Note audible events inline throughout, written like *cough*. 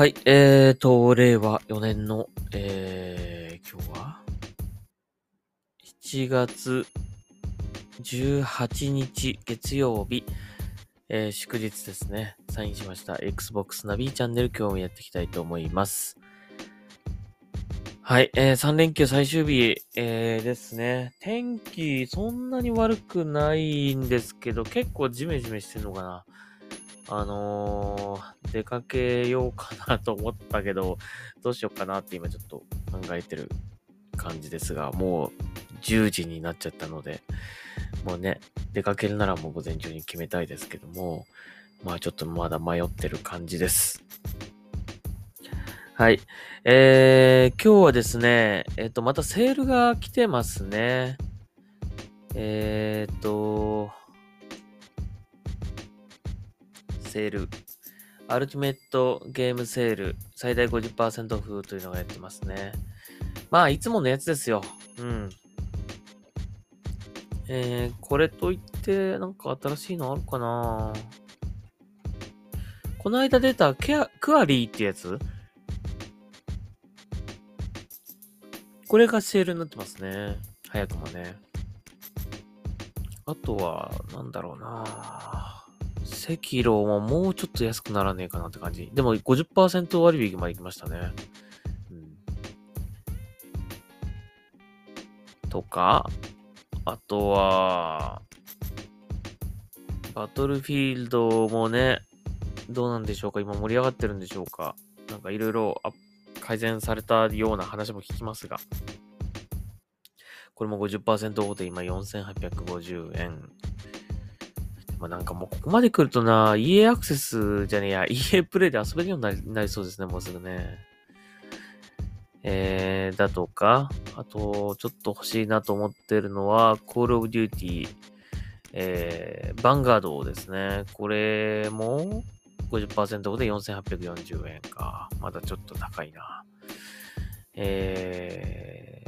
はい、えーと、令和4年の、えー、今日は ?7 月18日月曜日、えー、祝日ですね。サインしました Xbox ナビチャンネル今日もやっていきたいと思います。はい、えー、3連休最終日、えー、ですね。天気そんなに悪くないんですけど、結構ジメジメしてんのかな。あのー、出かけようかなと思ったけど、どうしようかなって今ちょっと考えてる感じですが、もう10時になっちゃったので、もうね、出かけるならもう午前中に決めたいですけども、まあちょっとまだ迷ってる感じです。はい。えー、今日はですね、えっ、と、またセールが来てますね。えーと、セール。アルティメットゲームセール、最大50%オフというのがやってますね。まあ、いつものやつですよ。うん。えー、これといって、なんか新しいのあるかなこの間出たケア、クアリーってやつ？これがセールになってますね。早くもね。あとは、なんだろうな赤色ももうちょっと安くならねえかなって感じ。でも50%割引まで行きましたね。うん、とか、あとは、バトルフィールドもね、どうなんでしょうか？今盛り上がってるんでしょうか？なんかいろいろ改善されたような話も聞きますが。これも50%オフで今4850円。まあなんかもうここまで来るとな、EA アクセスじゃねえや、*laughs* EA プレイで遊べるようになりそうですね、もうすぐね。えー、だとか、あと、ちょっと欲しいなと思ってるのは、Call of Duty、えー、バンガードですね。これも50%オフで4840円か。まだちょっと高いな。え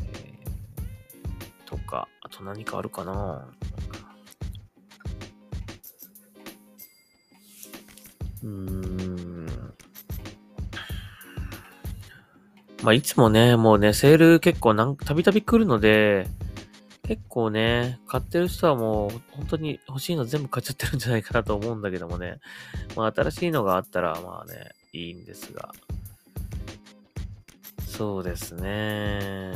ー、とか、あと何かあるかなうーん。まあ、いつもね、もうね、セール結構なん、たびたび来るので、結構ね、買ってる人はもう、本当に欲しいの全部買っちゃってるんじゃないかなと思うんだけどもね。まあ、新しいのがあったら、まあね、いいんですが。そうですね。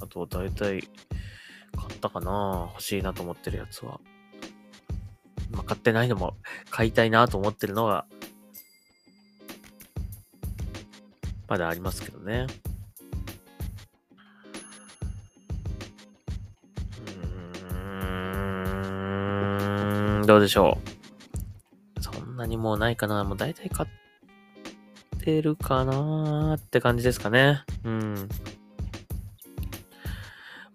あと、だいたい、買ったかな？欲しいなと思ってるやつは。まあ、買ってないのも買いたいなと思ってるのが、まだありますけどね。うん、どうでしょう？そんなにもうないかな？もう大体買ってるかなって感じですかね。うん。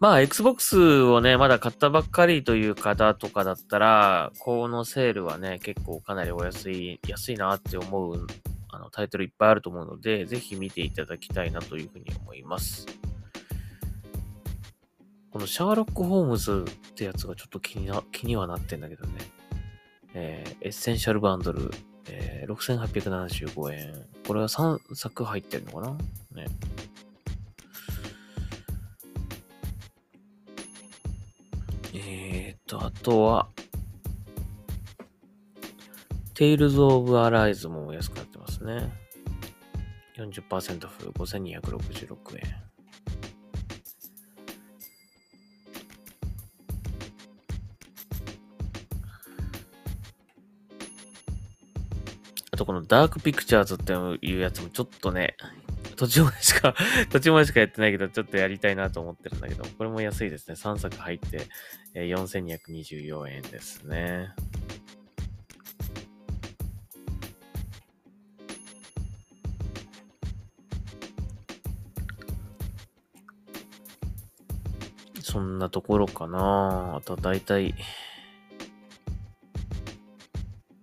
まあ、Xbox をね、まだ買ったばっかりという方とかだったら、このセールはね、結構かなりお安い、安いなって思うあのタイトルいっぱいあると思うので、ぜひ見ていただきたいなというふうに思います。このシャーロック・ホームズってやつがちょっと気にな気にはなってんだけどね。えー、エッセンシャルバンドル、えー、6875円。これは3作入ってるのかな？と、あとは、Tales of Arise も安くなってますね。40%オフ、5266円。あとこのダークピクチャーズっていうやつもちょっとね、途中までしか、*laughs* 途中までしかやってないけど、ちょっとやりたいなと思ってるんだけど、これも安いですね。3作入って、えー、4224円ですね。そんなところかなあと大体、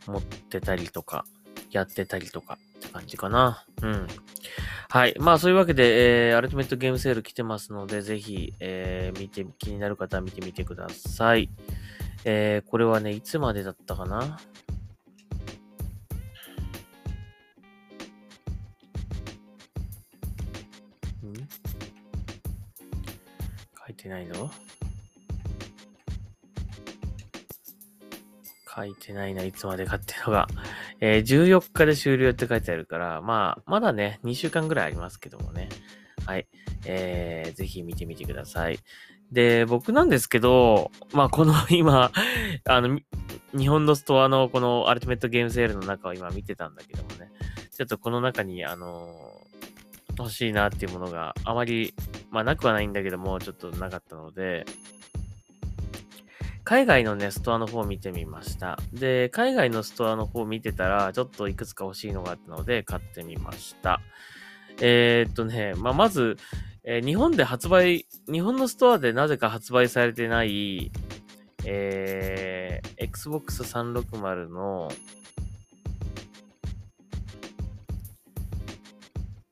持ってたりとか、やってたりとかって感じかな。うん。はい。まあそういうわけで、えー、アルティメットゲームセール来てますので、ぜひ、えー、見て、気になる方は見てみてください。えー、これはね、いつまでだったかな？書いてないの？書いてないな、いつまでかっていうのが。*laughs* えー、14日で終了って書いてあるから、まあ、まだね、2週間ぐらいありますけどもね。はい。えー、ぜひ見てみてください。で、僕なんですけど、まあ、この *laughs* 今、あの、日本のストアのこのアルティメットゲームセールの中を今見てたんだけどもね、ちょっとこの中に、あの欲しいなっていうものがあまり、まあなくはないんだけども、ちょっとなかったので、海外のね、ストアの方を見てみました。で、海外のストアの方を見てたら、ちょっといくつか欲しいのがあったので、買ってみました。えー、っとね、まあ、まず、えー、日本で発売、日本のストアでなぜか発売されてない、えー、Xbox 360の、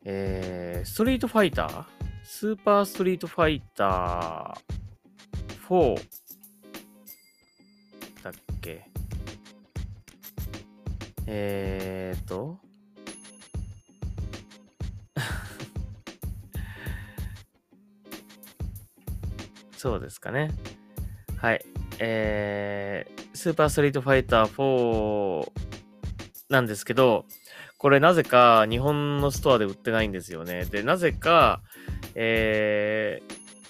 えー、ストリートファイタースーパーストリートファイター4えーと、*laughs* そうですかね。はい。えー、スーパーストリートファイター4なんですけど、これなぜか日本のストアで売ってないんですよね。で、なぜか、え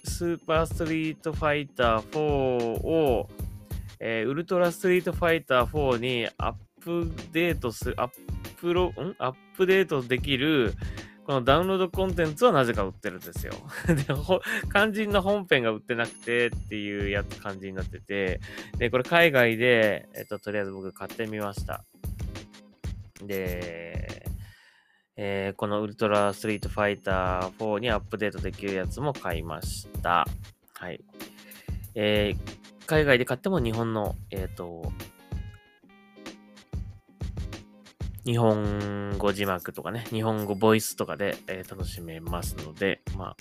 ー、スーパーストリートファイター4を、えー、ウルトラストリートファイター4にアッップデートする、アップロ、ん？アップデートできる、このダウンロードコンテンツはなぜか売ってるんですよ。*laughs* で、肝心の本編が売ってなくてっていうやつ感じになってて、で、これ海外で、えっと、とりあえず僕買ってみました。で、えー、このウルトラストリートファイター4にアップデートできるやつも買いました。はい。えー、海外で買っても日本の、えっ、ー、と、日本語字幕とかね、日本語ボイスとかで、えー、楽しめますので、まあ、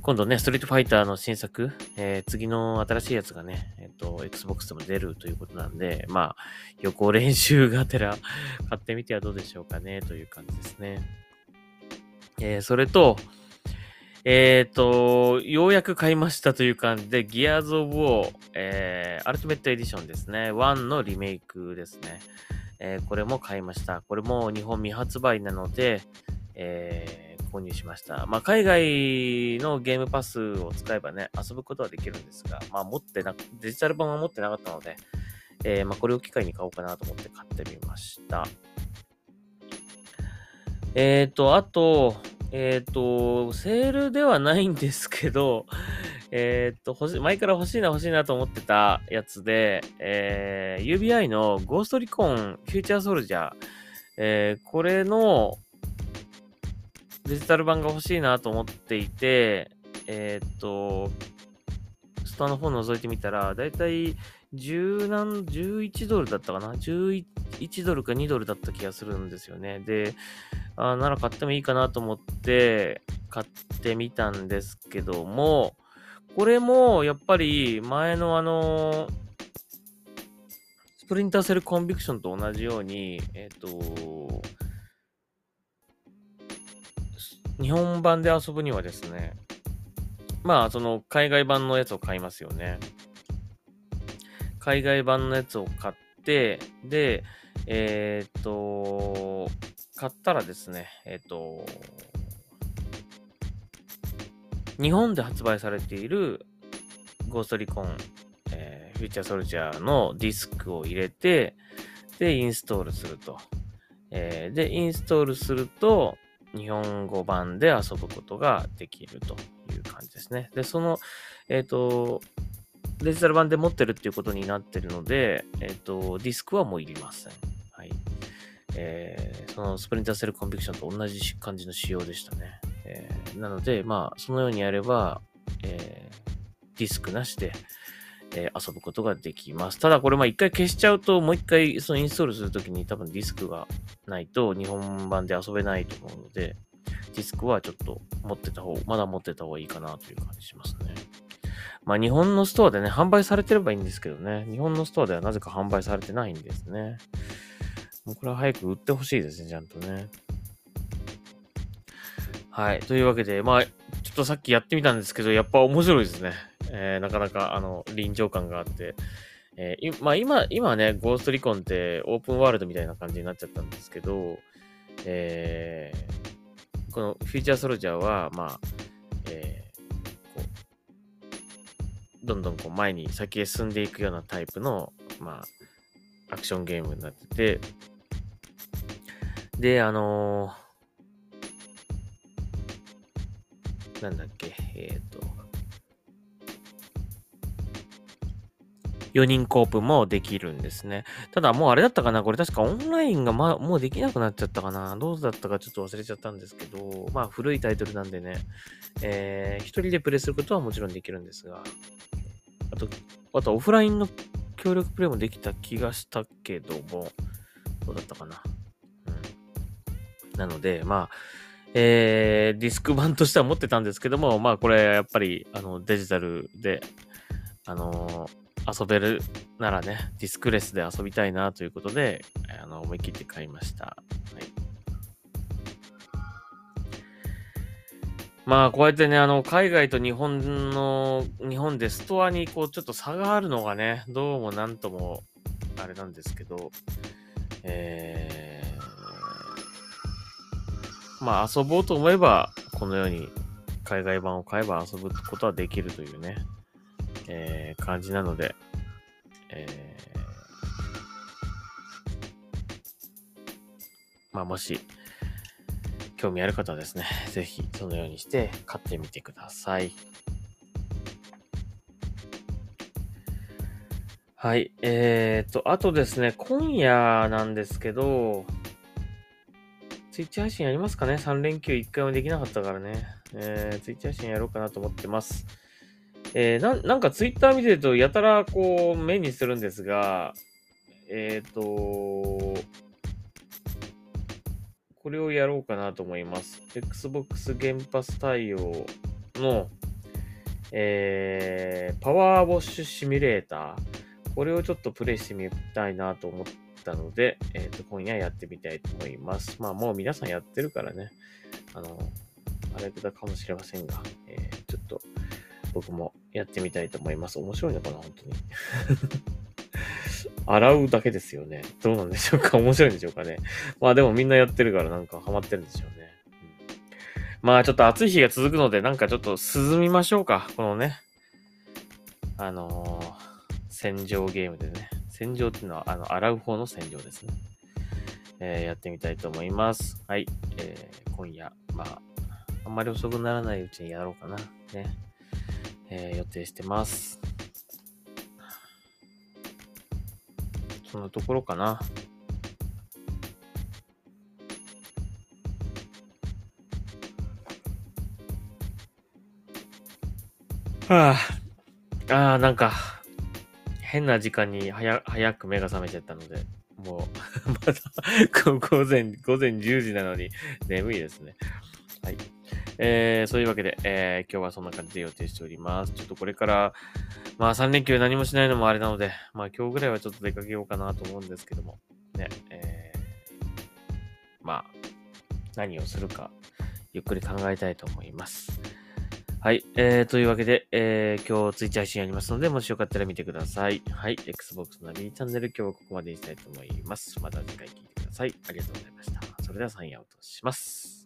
今度ね、ストリートファイターの新作、えー、次の新しいやつがね、えっ、ー、と、Xbox でも出るということなんで、まあ、予行練習がてら買ってみてはどうでしょうかね、という感じですね。えー、それと、えっ、ー、と、ようやく買いましたという感じで、Gears of War、えー、アルティメットエディションですね。1のリメイクですね。えー、これも買いました。これも日本未発売なので、えー、購入しました。まあ、海外のゲームパスを使えばね、遊ぶことはできるんですが、まあ、持ってな、デジタル版は持ってなかったので、えー、まあ、これを機会に買おうかなと思って買ってみました。えっ、ー、と、あと、えっ、ー、と、セールではないんですけど、*laughs* えっ、と、欲し、前から欲しいな欲しいなと思ってたやつで、えー、UBI のゴーストリコンフューチャーソルジャー、えー、これのデジタル版が欲しいなと思っていて、えっ、と、ストアの方覗いてみたら、だいたい10何、11ドルだったかな ?11 1ドルか2ドルだった気がするんですよね。で、あなら買ってもいいかなと思って買ってみたんですけども、これもやっぱり前のあの、スプリンターセルコンビクションと同じように、えっ、ー、と、日本版で遊ぶにはですね、まあ、その海外版のやつを買いますよね。海外版のやつを買って、で、えっ、と、買ったらですね、えっ、と、日本で発売されているゴーストリコン、えー、フューチャーソルジャーのディスクを入れて、で、インストールすると。えー、で、インストールすると、日本語版で遊ぶことができるという感じですね。で、その、えっ、ー、と、デジタル版で持ってるっていうことになってるので、えっ、ー、と、ディスクはもういりません。はい。えー、そのスプリンターセルコンビクションと同じ感じの仕様でしたね。えー、なので、まあ、そのようにやれば、えー、ディスクなしで、えー、遊ぶことができます。ただこれ、まあ一回消しちゃうと、もう一回そのインストールするときに多分ディスクがないと日本版で遊べないと思うので、ディスクはちょっと持ってた方、まだ持ってた方がいいかなという感じしますね。まあ日本のストアでね、販売されてればいいんですけどね。日本のストアではなぜか販売されてないんですね。もうこれは早く売ってほしいですね、ちゃんとね。はい。というわけで、まあ、ちょっとさっきやってみたんですけど、やっぱ面白いですね。えー、なかなか、あの、臨場感があって。えー、まあ今、今ね、ゴーストリコンってオープンワールドみたいな感じになっちゃったんですけど、えー、このフューチャーソルジャーは、まあ、どんどんこう前に先へ進んでいくようなタイプの、まあ、アクションゲームになってて、で、あのーなんだっけ、えっ、ー、と、4人コープもできるんですね。ただもうあれだったかなこれ。確かオンラインが、ま、もうできなくなっちゃったかな。どうだったかちょっと忘れちゃったんですけど、まあ古いタイトルなんでね、えー、一人でプレイすることはもちろんできるんですが、あと、あとオフラインの協力プレイもできた気がしたけども、どうだったかなうん。なので、まあ、えー、ディスク版としては持ってたんですけども、まあこれやっぱりあのデジタルで、あのー、遊べるならね、ディスクレスで遊びたいなということで、あの思い切って買いました。はい。まあこうやってね、あの海外と日本の、日本でストアにこうちょっと差があるのがね、どうもなんともあれなんですけど、えーまあ遊ぼうと思えば、このように海外版を買えば遊ぶことはできるというね、えー、感じなので、えー、まあもし、興味ある方はですね、*laughs* ぜひそのようにして買ってみてください。はい。えーと、あとですね、今夜なんですけど、ツイッチ配信やりますかね ?3 連休1回もできなかったからね。えー、ツイッチ配信やろうかなと思ってます。えー、ななんかツイッター見てると、やたらこう、目にするんですが、えっ、ー、と、これをやろうかなと思います。Xbox 原発対応の、えー、パワーウォッシュシミュレーター。これをちょっとプレイしてみたいなと思ったので、えっ、ー、と、今夜やってみたいと思います。まあ、もう皆さんやってるからね、あの、あれだかもしれませんが、えー、ちょっと僕もやってみたいと思います。面白いのかな、本当に。洗うだけですよね。どうなんでしょうか *laughs* 面白いんでしょうかね。まあでもみんなやってるからなんかハマってるんでしょうね。うん、まあちょっと暑い日が続くのでなんかちょっと涼みましょうか。このね。あのー、戦場ゲームでね。洗浄っていうのは、あの、洗う方の洗浄ですね。えー、やってみたいと思います。はい。えー、今夜、まあ、あんまり遅くならないうちにやろうかな。ね。えー、予定してます。そのところかな。はあ、ああ、なんか、変な時間に早早く目が覚めちゃったので、もう *laughs* まだ午前、午前10時なのに眠いですね。はい。えー、そういうわけで、えー、今日はそんな感じで予定しております。ちょっとこれから、まあ3連休何もしないのもあれなので、まあ今日ぐらいはちょっと出かけようかなと思うんですけども、ね、えー、まあ、何をするか、ゆっくり考えたいと思います。はい。えー、というわけで、えー、今日ツイッチ配信ありますので、もしよかったら見てください。はい。Xbox の B チャンネル、今日はここまでにしたいと思います。また次回聞いてください。ありがとうございました。それではサインアウトします。